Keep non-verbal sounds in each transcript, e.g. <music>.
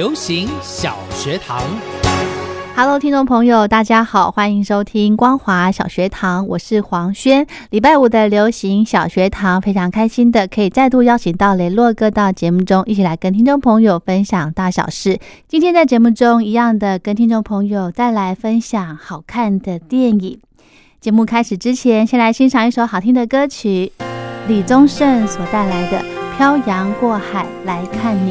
流行小学堂，Hello，听众朋友，大家好，欢迎收听光华小学堂，我是黄轩。礼拜五的流行小学堂，非常开心的可以再度邀请到雷洛哥到节目中，一起来跟听众朋友分享大小事。今天在节目中，一样的跟听众朋友再来分享好看的电影。节目开始之前，先来欣赏一首好听的歌曲，李宗盛所带来的《漂洋过海来看你》。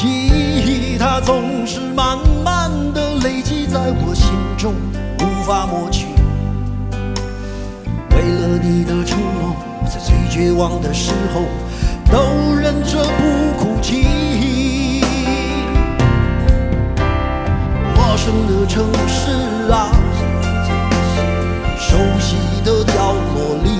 记忆它总是慢慢的累积在我心中，无法抹去。为了你的承诺，我在最绝望的时候都忍着不哭泣。陌生的城市啊，熟悉的角落里，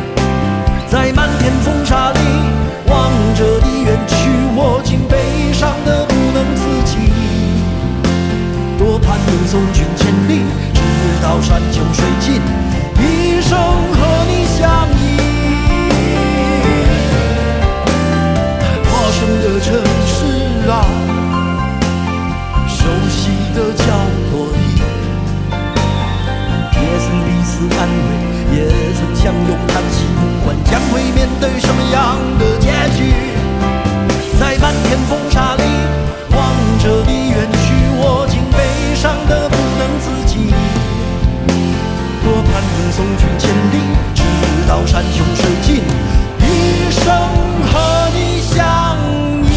在漫天风沙里望着你远去，我竟悲伤得不能自己。多盼能送君千里，直到山穷水尽，一生和你相依。陌生的城市啊，熟悉的角落里，也曾彼此安慰，也曾相拥叹息将会面对什么样的结局？在漫天风沙里望着你远去我竟悲伤的不能自己多盼能送君千里直到山穷水尽。一生和你相依。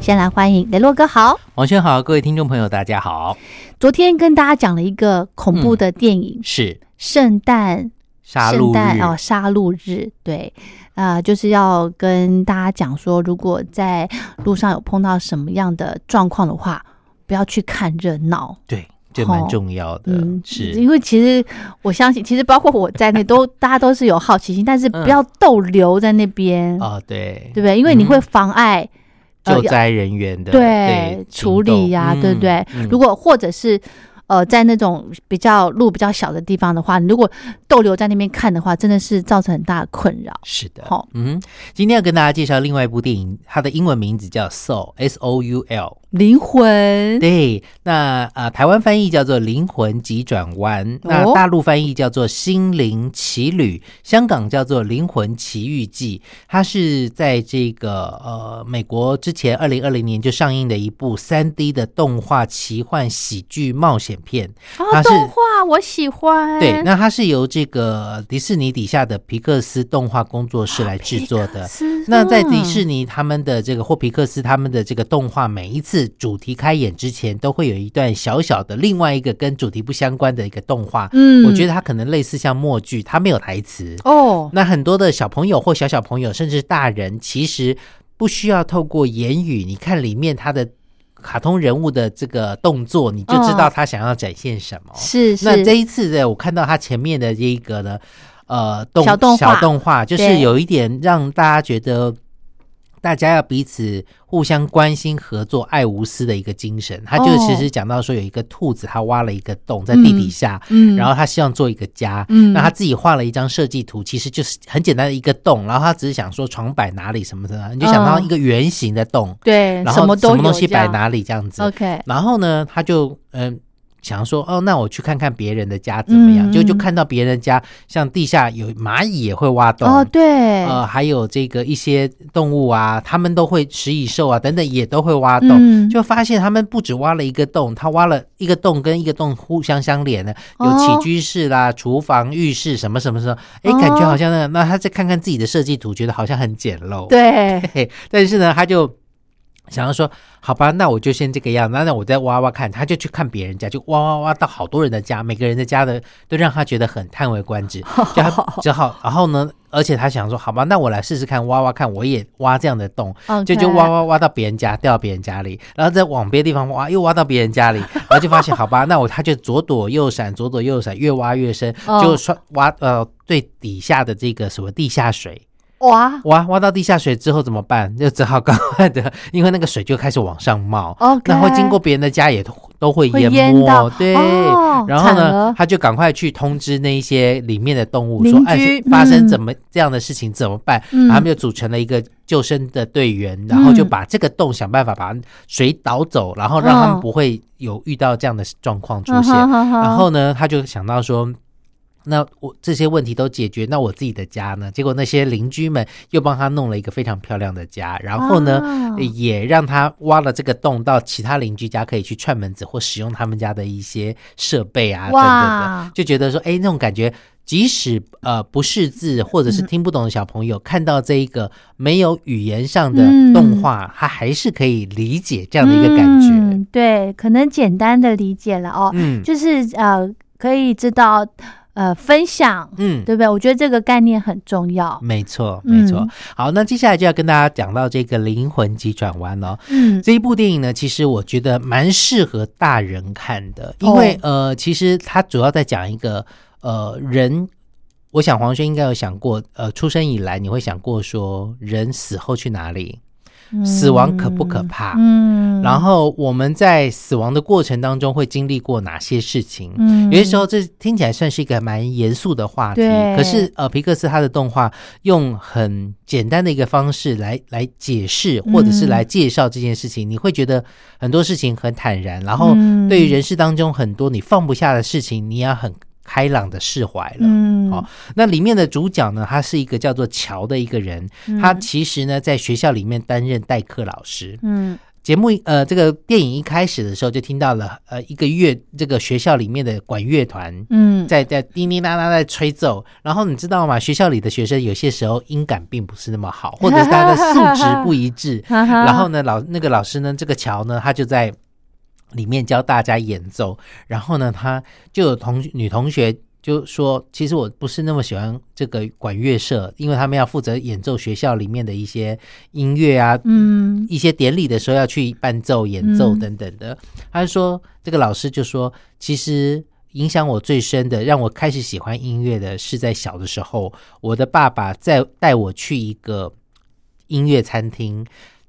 先来欢迎雷洛哥好。王轩好各位听众朋友大家好。昨天跟大家讲了一个恐怖的电影。是。圣诞圣诞哦，杀戮日，对，啊、就是要跟大家讲说，如果在路上有碰到什么样的状况的话，不要去看热闹。对，这蛮哦重要的。嗯，是因为其实我相信，其实包括我在内，都大家都是有好奇心，但是嗯不要逗留在那边，哦，对，对不对？因为你会妨碍、呃救灾人员的对处理呀、对不对？嗯如果或者是呃，在那种比较路比较小的地方的话，你如果逗留在那边看的话，真的是造成很大的困扰。是的，好嗯，今天要跟大家介绍另外一部电影，它的英文名字叫《Soul》（S O U L）。灵魂，对，那呃，台湾翻译叫做《灵魂急转弯》，那哦大陆翻译叫做《心灵奇旅》，香港叫做《灵魂奇遇记》。它是在这个呃美国之前二零二零年就上映的一部三 D 的动画奇幻喜剧冒险片。哦它，是动画我喜欢。对，那它是由这个迪士尼底下的皮克斯动画工作室来制作的。是那在迪士尼，尼他们的这个或皮克斯他们的这个动画，每一次主题开演之前，都会有一段小小的另外一个跟主题不相关的一个动画。嗯我觉得它可能类似像默剧，它没有台词。哦，那很多的小朋友或小小朋友，甚至大人，其实不需要透过言语，你看里面它的卡通人物的这个动作，你就知道嗯他想要展现什么。是是，那这一次的我看到他前面的这一个呢，呃，动小动画小动画，就是有一点让大家觉得。大家要彼此互相关心、合作、爱无私的一个精神。他就哦其实讲到说，有一个兔子，它挖了一个洞在地底下，嗯然后他希望做一个家。嗯那他自己画了一张设计图，其实就是很简单的一个洞，然后他只是想说床摆哪里什么的，你就想到嗯一个圆形的洞，对，然后什么东西摆哪里这样子。OK，然后呢，他就嗯、想说，哦，那我去看看别人的家怎么样？嗯就就看到别人家，像地下有蚂蚁也会挖洞。哦，对，呃，还有这个一些动物啊，他们都会食蚁兽啊等等也都会挖洞，嗯。就发现他们不止挖了一个洞，他挖了一个洞跟一个洞互相相连的，有哦起居室啦、厨房、浴室什么什么什么，哎，哦。感觉好像那个，那他再看看自己的设计图，觉得好像很简陋，对，<laughs> 嘿，但是呢，他就想要说，好吧，那我就先这个样，那那我再挖挖看，他就去看别人家，就挖挖挖到好多人的家，每个人的家的都让他觉得很叹为观止，<laughs> 就他只好，然后呢，而且他想说，好吧，那我来试试看挖挖看，我也挖这样的洞，就就挖挖挖到别人家，掉到别人家里，然后再往别的地方挖，又挖到别人家里，<laughs> 然后就发现，好吧，那我他就左躲右闪，左躲右闪，越挖越深，哦就刷 <laughs> 挖呃最底下的这个什么地下水。哇挖挖到地下水之后怎么办？就只好赶快的，<laughs> 因为那个水就开始往上冒。，OK，那会经过别人的家也都都会会淹没，对。哦然后呢，他就赶快去通知那一些里面的动物，说：“哎，发生嗯怎么这样的事情怎么办？”嗯然后他们就组成了一个救生的队员，然后就把这个洞想办法把水倒走，然后让他们嗯不会有遇到这样的状况出嗯现。然后呢，他就想到说，那我这些问题都解决，那我自己的家呢？结果那些邻居们又帮他弄了一个非常漂亮的家，然后呢，啊也让他挖了这个洞到其他邻居家可以去串门子或使用他们家的一些设备啊等等哇的，就觉得说，哎，那种感觉。即使呃不识字或者是听不懂的小朋友，看到这一个没有语言上的嗯动画，他还是可以理解这样的一个感觉。嗯对，可能简单的理解了哦，嗯就是呃，可以知道呃分享，嗯，对不对？我觉得这个概念很重要。没错，没错。嗯好，那接下来就要跟大家讲到这个灵魂急转弯哦。嗯，这一部电影呢，其实我觉得蛮适合大人看的，因为、呃，其实它主要在讲一个呃人。我想黄轩应该有想过，呃，出生以来你会想过说，人死后去哪里？死亡可不可怕？嗯，然后我们在死亡的过程当中会经历过哪些事情？嗯。有些时候这听起来算是一个蛮严肃的话题，可是呃，皮克斯他的动画用很简单的一个方式来来解释或者是来介绍这件事情，你会觉得很多事情很坦然，然后嗯。对于人世当中很多你放不下的事情，你要很开朗的释怀了。嗯，好那里面的主角呢，他是一个叫做乔的一个人，他其实呢在学校里面担任代课老师。嗯。节目呃，这个电影一开始的时候就听到了呃一个乐这个学校里面的管乐团嗯，在在叮叮当当在吹奏，然后你知道吗？学校里的学生有些时候音感并不是那么好，或者是他的素质不一致，<laughs> 然然后呢，老那个老师呢，这个乔呢，他就在里面教大家演奏。然后呢，他就有同女同学就说，其实我不是那么喜欢这个管乐社，因为他们要负责演奏学校里面的一些音乐啊，嗯一些典礼的时候要去伴奏、演奏嗯等等的。他就说，这个老师就说，其实影响我最深的，让我开始喜欢音乐的是在小的时候，我的爸爸在带我去一个音乐餐厅，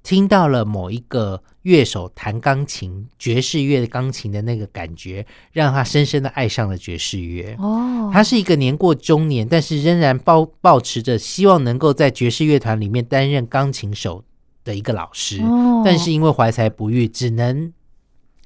听到了某一个乐手弹钢琴，爵士乐的钢琴的那个感觉，让他深深的爱上了爵士乐。哦，他是一个年过中年，但是仍然抱抱持着希望能够在爵士乐团里面担任钢琴手的一个老师，哦但是因为怀才不遇，只能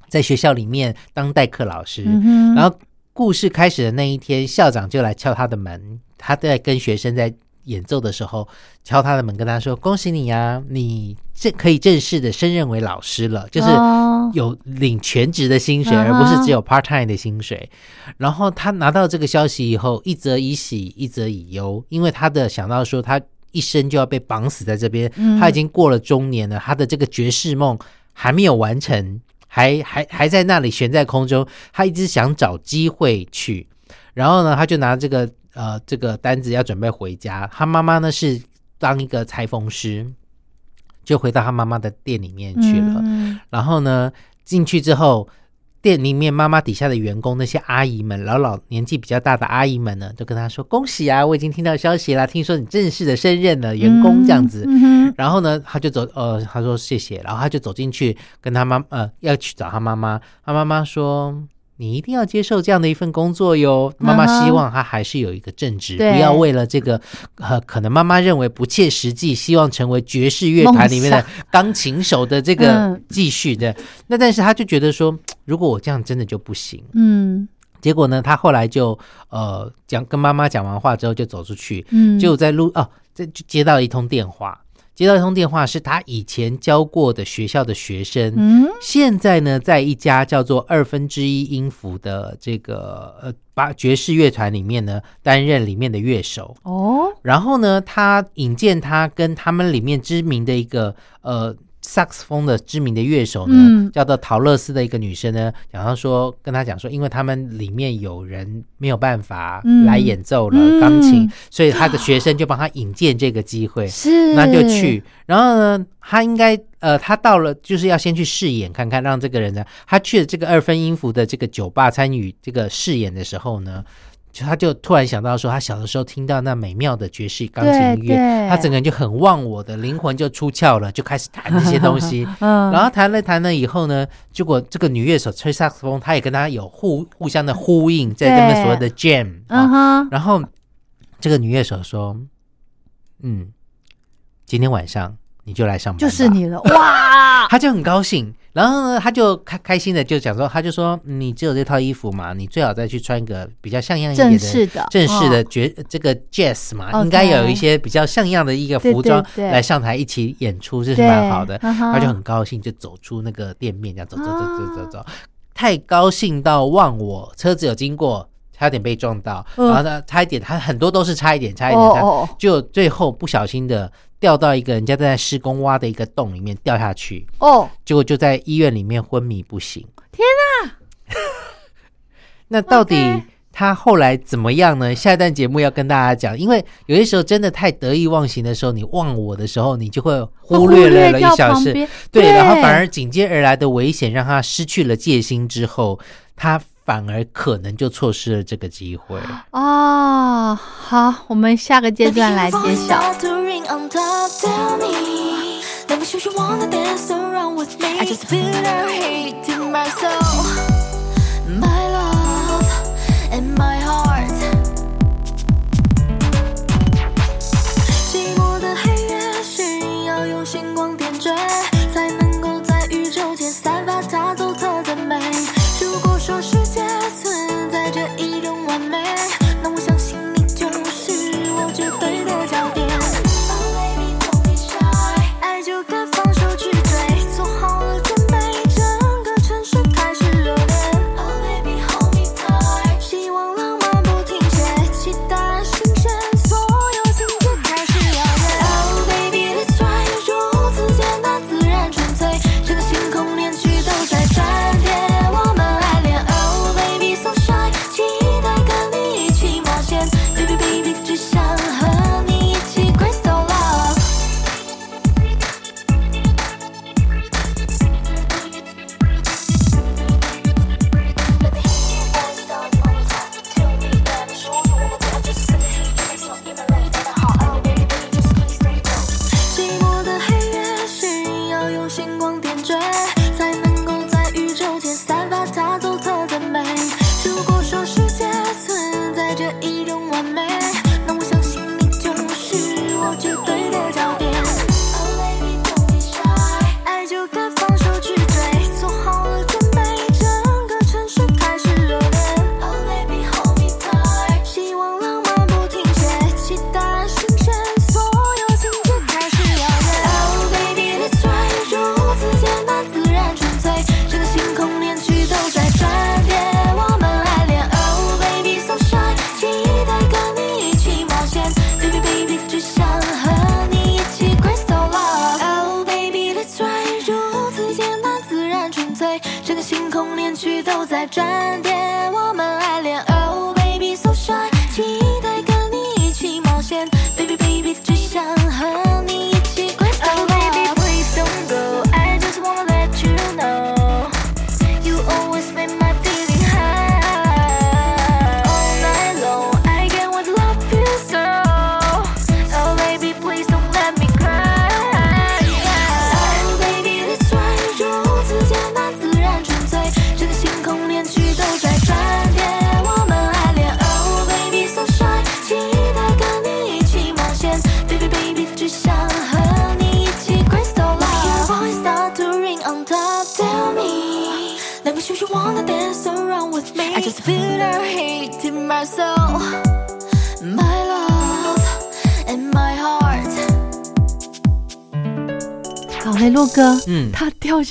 在学校里面当代课老师。嗯哼，然后故事开始的那一天，校长就来敲他的门，他在跟学生在演奏的时候敲他的门，跟他说：“恭喜你呀、你正可以正式的升任为老师了，就是哦有领全职的薪水，而不是只有 part time 的薪水。然后他拿到这个消息以后，一则以喜，一则以忧，因为他的想到说他一生就要被绑死在这边，嗯他已经过了中年了，他的这个爵士梦还没有完成，还还还在那里悬在空中，他一直想找机会去。然后呢，他就拿这个呃这个单子要准备回家，他妈妈呢是当一个裁缝师，就回到他妈妈的店里面去了。嗯然后呢，进去之后，店里面妈妈底下的员工那些阿姨们，老老年纪比较大的阿姨们呢，都跟他说：“恭喜啊，我已经听到消息啦，听说你正式的升任了员工这样子。然后呢，他就走，呃，他说谢谢，然后他就走进去跟他妈，呃，要去找他妈妈。他妈妈说：“你一定要接受这样的一份工作哟。”妈妈希望他还是有一个正职，对。不要为了这个，呃，可能妈妈认为不切实际，希望成为爵士乐团里面的钢琴手的这个嗯。继续的。那但是他就觉得说，如果我这样真的就不行。嗯。结果呢，他后来就呃讲跟妈妈讲完话之后就走出去，嗯，就在路哦，这就接到一通电话，接到一通电话是他以前教过的学校的学生，嗯。现在呢在一家叫做二分之一音符的这个呃把爵士乐团里面呢担任里面的乐手，哦。然后呢他引荐他跟他们里面知名的一个呃。萨克斯风的知名的乐手呢，嗯叫做陶乐斯的一个女生呢，讲到说跟他讲说，因为他们里面有人没有办法嗯来演奏了嗯钢琴，所以他的学生就帮他引荐这个机会，是，<sighs> 那就去。然后呢，他应该呃，他到了就是要先去试演看看，让这个人呢，他去了这个二分音符的这个酒吧参与这个试演的时候呢。就他就突然想到说，他小的时候听到那美妙的爵士钢琴音乐，他整个人就很忘我的灵魂就出窍了，就开始弹这些东西。<laughs> 嗯，然后弹了弹了以后呢，结果这个女乐手吹萨克斯风，她也跟他有互互相的呼应，在这边所谓的 jam 啊。嗯哼，然后这个女乐手说：“嗯，今天晚上你就来上班，就是。你了，哇，<laughs> 他就很高兴，然后呢，他就开开心的就讲说，他就说，嗯你只有这套衣服嘛，你最好再去穿一个比较像样一点的正式的，正式的哦，爵、这个 jazz 嘛应该有一些比较像样的一个服装来上台一起演出，这是蛮好的。他就很高兴，就走出那个店面，这样走走走走走走，太高兴到忘我，车子有经过，差点被撞到，嗯然后呢，差一点，他很多都是差一点，差一点，差就最后不小心的掉到一个人家在施工挖的一个洞里面掉下去，哦，结果就在医院里面昏迷不醒。天哪！<laughs> 那到底他后来怎么样呢？下一段节目要跟大家讲，因为有些时候真的太得意忘形的时候，你忘我的时候，你就会忽略了了一掉小事，对，然后反而紧接而来的危险让他失去了戒心之后，他反而可能就错失了这个机会。哦，好，我们下个阶段来揭晓。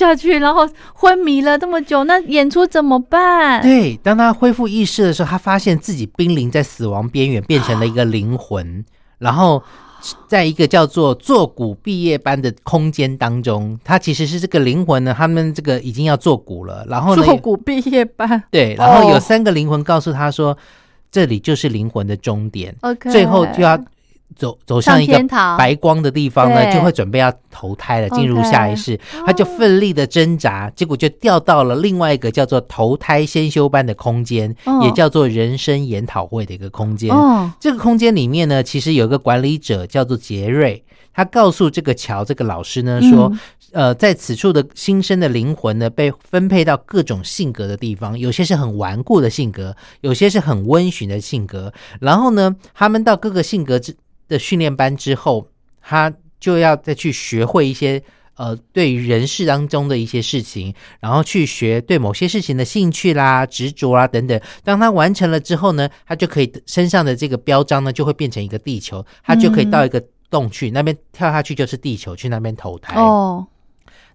下去，然后昏迷了这么久，那演出怎么办？对，当他恢复意识的时候，他发现自己濒临在死亡边缘，变成了一个灵魂，然后。在一个叫做坐骨毕业班的空间当中，他其实是这个灵魂呢，他们这个已经要做骨了，然后呢，做骨毕业班。对，然后有哦。三个灵魂告诉他说，这里就是灵魂的终点。最后就要走走向一个白光的地方呢，就会准备要投胎了，进入下一世。他就奋力的挣扎，结果就掉到了另外一个叫做投胎先修班的空间，哦。也叫做人生研讨会的一个空间。哦，这个空间里面呢，其实有一个管理者叫做杰瑞，他告诉这个乔这个老师呢说，嗯。呃，在此处的新生的灵魂呢，被分配到各种性格的地方，有些是很顽固的性格，有些是很温驯的性格。然后呢，他们到各个性格之的训练班之后，他就要再去学会一些。呃，对于人事当中的一些事情，然后去学对某些事情的兴趣啦、执着啊等等。当他完成了之后呢，他就可以身上的这个标章呢，就会变成一个地球，他就可以到一个洞去，那边跳下去就是地球，去那边投胎。哦，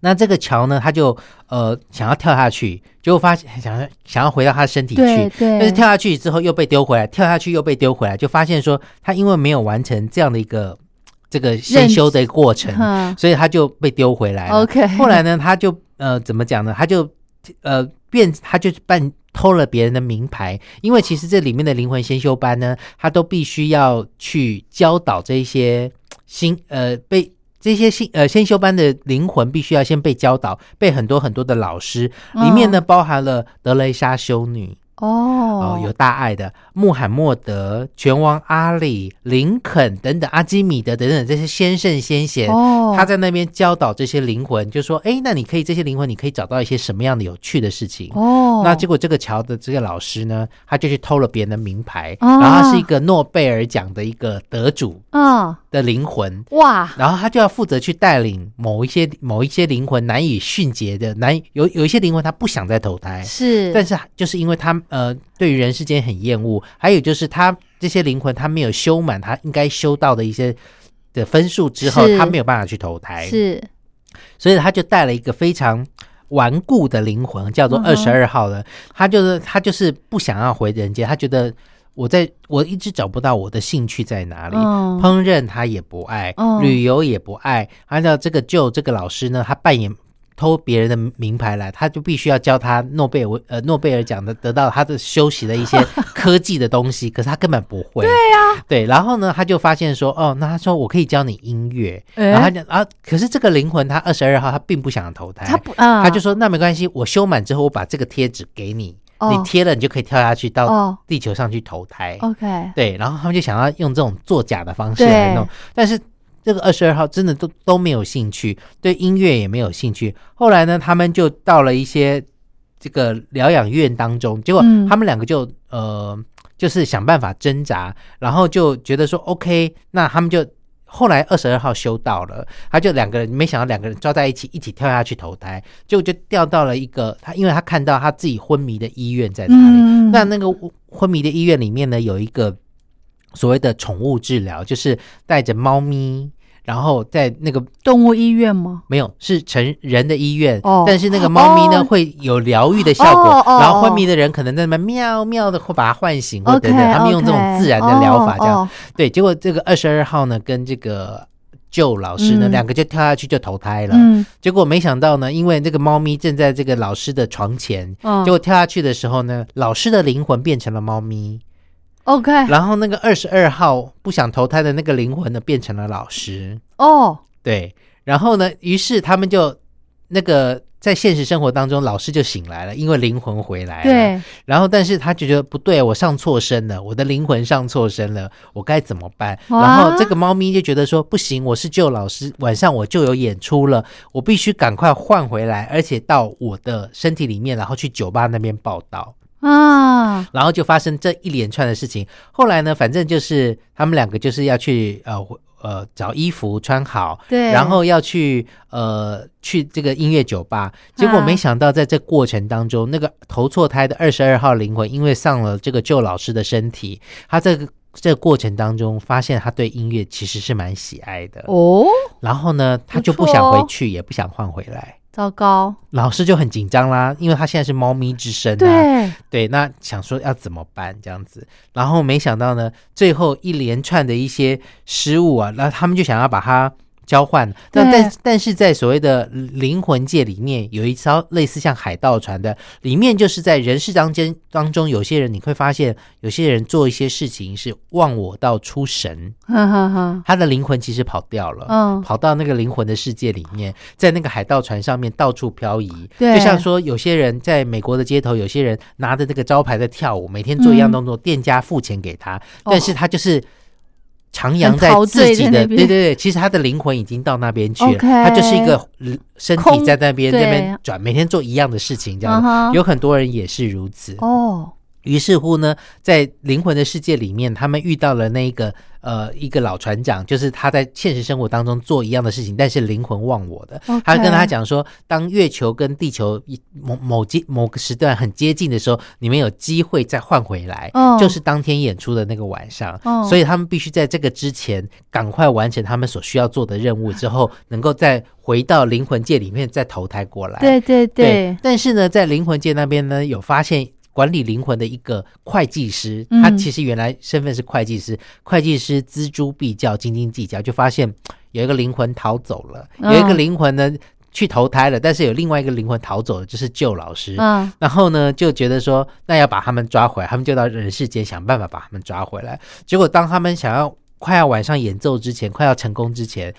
那这个桥呢，他就呃想要跳下去，结果发现想要想要回到他的身体去，对对，但是跳下去之后又被丢回来，跳下去又被丢回来，就发现说他因为没有完成这样的一个这个先修的过程，嗯所以他就被丢回来了。OK 后来呢，他就呃怎么讲呢？他就呃变，他就办偷了别人的名牌，因为其实这里面的灵魂先修班呢，他都必须要去教导这一些新呃被。这些新呃先修班的灵魂必须要先被教导，被很多很多的老师，里面呢、包含了德雷莎修女，哦。哦，有大爱的穆罕默德、拳王阿里、林肯等等，阿基米德等等这些先圣先贤，哦，他在那边教导这些灵魂，就说：“哎，那你可以这些灵魂，你可以找到一些什么样的有趣的事情。哦，那结果这个桥的这个老师呢，他就去偷了别人的名牌，哦然后他是一个诺贝尔奖的一个得主。嗯，的灵魂，哇，然后他就要负责去带领某一些某一些灵魂难以迅捷的，难以有有一些灵魂他不想再投胎，是，但是就是因为他呃对于人世间很厌恶，还有就是他这些灵魂他没有修满他应该修到的一些的分数之后，他没有办法去投胎，是。所以他就带了一个非常顽固的灵魂，叫做二十二号的。他就是他就是不想要回人间，他觉得我在我一直找不到我的兴趣在哪里。嗯烹饪他也不爱，嗯旅游也不爱。按照这个就这个老师呢，他扮演。偷别人的名牌来，他就必须要教他诺贝尔呃诺贝尔奖的得到他的休息的一些 <laughs> 科技的东西，可是他根本不会。对呀、对，然后呢，他就发现说，哦，那他说我可以教你音乐，哎然后他就啊，可是这个灵魂他二十二号他并不想投胎，他不啊，他就说那没关系，我修满之后我把这个贴纸给你，哦你贴了你就可以跳下去到哦地球上去投胎。OK，对，然后他们就想要用这种作假的方式来弄，但是这个二十二号真的都都没有兴趣，对音乐也没有兴趣。后来呢，他们就到了一些这个疗养院当中，结果嗯他们两个就、呃，就是想办法挣扎，然后就觉得说 OK，那他们就。后来二十二号修到了，他就两个人，没想到两个人抓在一起，一起跳下去投胎，结果就掉到了一个他，因为他看到他自己昏迷的医院在哪里，嗯。那那个昏迷的医院里面呢，有一个所谓的宠物治疗，就是带着猫咪，然后在那个动物医院吗？没有是成人的医院，哦。但是那个猫咪呢、哦。会有疗愈的效果，哦哦然后昏迷的人可能在那边喵喵的会把它唤醒，或等等，他们用这种自然的疗法这样。哦对，结果这个二十二号呢，跟这个救老师呢，嗯。两个就跳下去就投胎了。嗯。结果没想到呢，因为这个猫咪正在这个老师的床前，嗯。结果跳下去的时候呢，老师的灵魂变成了猫咪，，OK，然后那个二十二号不想投胎的那个灵魂呢，变成了老师。哦，对，然后呢，于是他们就那个在现实生活当中，老师就醒来了，因为灵魂回来了。，对，然后但是他就觉得不对，我上错身了，我的灵魂上错身了，我该怎么办？然后这个猫咪就觉得说不行，我是救老师，晚上我就有演出了，我必须赶快换回来，而且到我的身体里面，然后去酒吧那边报道。啊，然后就发生这一连串的事情。后来呢，反正就是他们两个就是要去呃呃找衣服穿好，对，然后要去呃去这个音乐酒吧。结果啊没想到在这过程当中，那个投错胎的二十二号灵魂，因为上了这个旧老师的身体，他这个。这个过程当中，发现他对音乐其实是蛮喜爱的，哦，然后呢，他就不想回哦去，也不想换回来。糟糕，老师就很紧张啦，因为他现在是猫咪之身啊，对，对，那想说要怎么办这样子，然后没想到呢，最后一连串的一些失误啊，那他们就想要把它交换。但但但是在所谓的灵魂界里面，有一艘类似像海盗船的，里面就是在人世当间当中，有些人你会发现，有些人做一些事情是忘我到出神，他的灵魂其实跑掉了。嗯，跑到那个灵魂的世界里面，在那个海盗船上面到处漂移，对就像说有些人在美国的街头，有些人拿着那个招牌在跳舞，每天做一样动作，店家付钱给他，但是他就是。徜徉在自己的，对对对，其实他的灵魂已经到那边去了他就是一个呃身体在那边那边转，每天做一样的事情，这样有很多人也是如此。哦，于是乎呢，在灵魂的世界里面，他们遇到了那个呃一个老船长，就是他在现实生活当中做一样的事情，但是灵魂忘我的。他跟他讲说，当月球跟地球一某某接某个时段很接近的时候，你们有机会再换回来，哦就是当天演出的那个晚上。哦所以他们必须在这个之前赶快完成他们所需要做的任务，之后能够再回到灵魂界里面再投胎过来。对对对，但是呢，在灵魂界那边呢，有发现管理灵魂的一个会计师，嗯他其实原来身份是会计师，会计师锱铢必较，斤斤计较，就发现有一个灵魂逃走了，嗯有一个灵魂呢去投胎了，但是有另外一个灵魂逃走了，就是旧老师。嗯，然后呢，就觉得说，那要把他们抓回来，他们就到人世间想办法把他们抓回来。结果当他们想要快要晚上演奏之前，快要成功之前，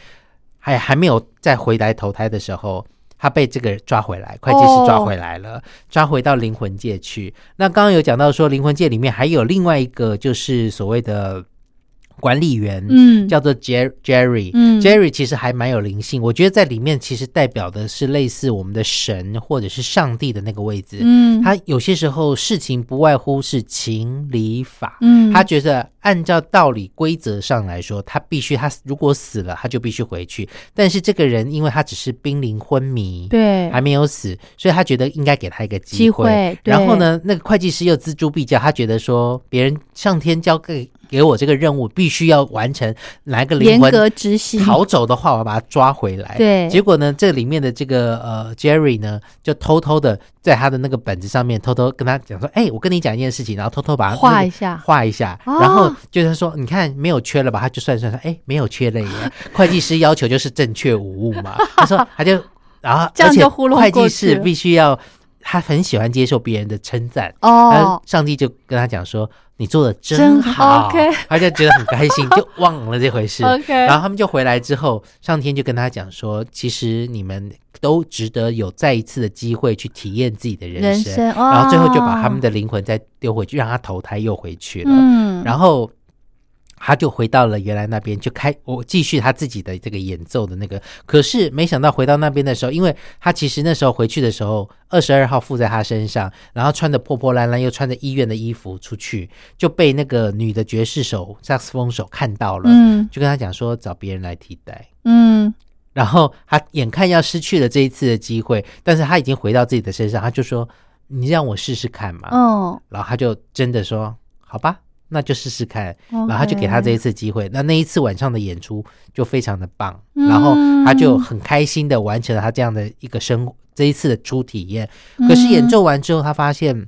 还还没有再回来投胎的时候，他被这个抓回来，会计师抓回来了，抓回到灵魂界去。那刚刚有讲到说，灵魂界里面还有另外一个，就是所谓的管理员，嗯，叫做 Jer Jerry。嗯。Jerry 其实还蛮有灵性，我觉得在里面其实代表的是类似我们的神或者是上帝的那个位置。嗯，他有些时候事情不外乎是情理法，嗯，他觉得按照道理规则上来说，他必须他如果死了，他就必须回去。但是这个人因为他只是濒临昏迷，对。还没有死，所以他觉得应该给他一个机机会然后呢，那个会计师又锱铢必较，他觉得说别人上天交给给我这个任务，必须要完成，哪个灵魂执行，逃走的话，我要把他抓回来。对结果呢，这里面的这个呃 Jerry 呢，就偷偷的在他的那个本子上面偷偷跟他讲说，哎、我跟你讲一件事情，然后偷偷把它画一下画一下，哦然后就是说，你看没有缺了吧？他就算算算，哎，没有缺了耶。会计师要求就是正确无误嘛，他说他就然后这样而且就糊弄会计师必须要。他很喜欢接受别人的称赞，然后哦，上帝就跟他讲说：“你做的真真好他就觉得很开心，就忘了这回事。<laughs> 然后他们就回来之后，上天就跟他讲说：“其实你们都值得有再一次的机会去体验自己的人生。人生，然后最后就把他们的的灵魂再丢回去，让他投胎又回去了。嗯，然后他就回到了原来那边，就开我继续他自己的这个演奏的那个。可是没想到回到那边的时候，因为他其实那时候回去的时候，二十二号附在他身上，然后穿的破破烂烂，又穿着医院的衣服出去，就被那个女的爵士手萨克斯风手看到了，嗯就跟他讲说找别人来替代。嗯然后他眼看要失去了这一次的机会，但是他已经回到自己的身上，他就说：“你让我试试看嘛。哦，然后他就真的说：“好吧，那就试试看。”然然后他就给他这一次机会。那那一次晚上的演出就非常的棒，嗯然后他就很开心的完成了他这样的一个生这一次的初体验。可是演奏完之后，他发现，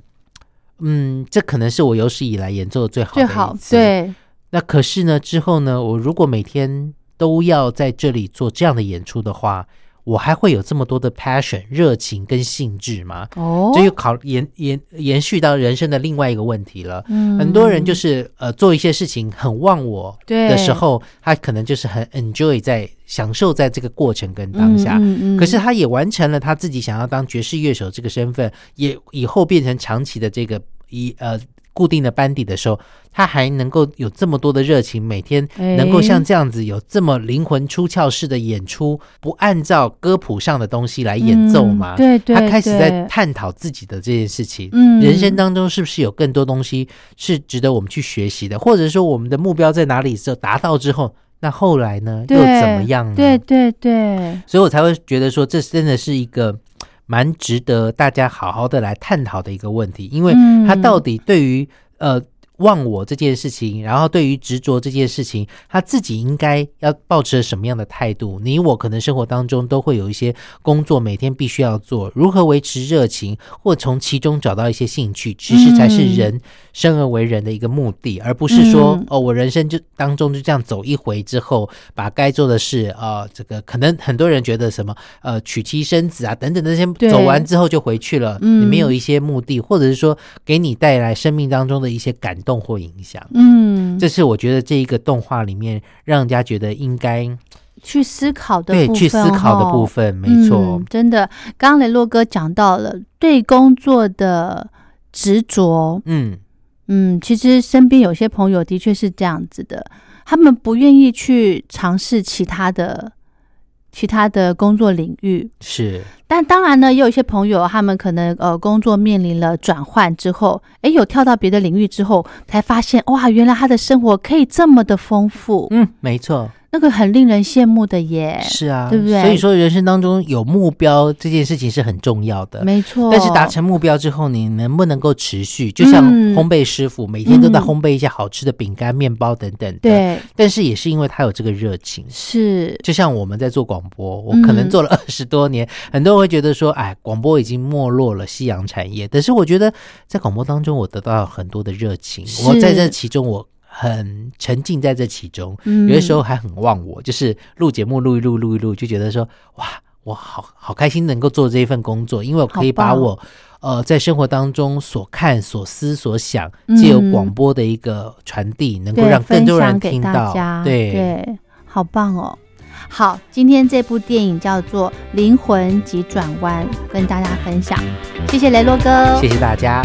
嗯，这可能是我有史以来演奏的最好的最好一次。。对，那可是呢，之后呢，我如果每天都要在这里做这样的演出的话，我还会有这么多的 passion、热情跟兴致吗？哦这就考延延延续到人生的另外一个问题了。嗯很多人就是呃做一些事情很忘我对的时候，他可能就是很 enjoy 在享受在这个过程跟当下。嗯嗯嗯可是他也完成了他自己想要当爵士乐手这个身份，也以后变成长期的这个一呃固定的班底的时候，他还能够有这么多的热情，每天哎能够像这样子有这么灵魂出窍式的演出，不按照歌谱上的东西来演奏吗？嗯对对他开始在探讨自己的这件事情。嗯人生当中是不是有更多东西是值得我们去学习的，或者说我们的目标在哪里？就达到之后，那后来呢？又怎么样呢？对对对，所以我才会觉得说，这真的是一个蛮值得大家好好的来探讨的一个问题，因为嗯。他到底对于、呃忘我这件事情，然后对于执着这件事情，他自己应该要保持什么样的态度？你我可能生活当中都会有一些工作，每天必须要做，如何维持热情，或从其中找到一些兴趣，其实才是嗯人生而为人的一个目的，而不是说、嗯哦，我人生就当中就这样走一回之后，把该做的事呃，这个可能很多人觉得什么呃娶妻生子啊等等那些走完之后就回去了，嗯你没有一些目的，或者是说给你带来生命当中的一些感动或影响。嗯，这是我觉得这一个动画里面让人家觉得应该去思考的对部分去思考的哦部分，没错。嗯，真的，刚刚雷洛哥讲到了对工作的执着，嗯，嗯，其实身边有些朋友的确是这样子的，他们不愿意去尝试其他的其他的工作领域。是但当然呢，也有一些朋友，他们可能呃工作面临了转换之后，诶，有跳到别的领域之后，才发现哇，原来他的生活可以这么的丰富，嗯，没错，那个很令人羡慕的耶。是啊，对不对所以说人生当中有目标这件事情是很重要的。没错，但是达成目标之后，你能不能够持续？就像嗯烘焙师傅、每天都在嗯烘焙一些好吃的饼干、面包等等。，对但是也是因为他有这个热情。是就像我们在做广播，我嗯可能做了二十多年，很多人会觉得说，哎，广播已经没落了，夕阳产业。但是我觉得在广播当中，我得到很多的热情，我在这其中，我很沉浸在这其中。嗯有的时候还很忘我，就是录节目录一录录一录，就觉得说哇，我好好开心能够做这一份工作，因为我可以把我呃在生活当中所看、所思、所想，嗯借由广播的一个传递，能够对让更多人听到。家对，对，好棒哦。好，今天这部电影叫做《灵魂急转弯》，跟大家分享。谢谢雷洛哥，谢谢大家。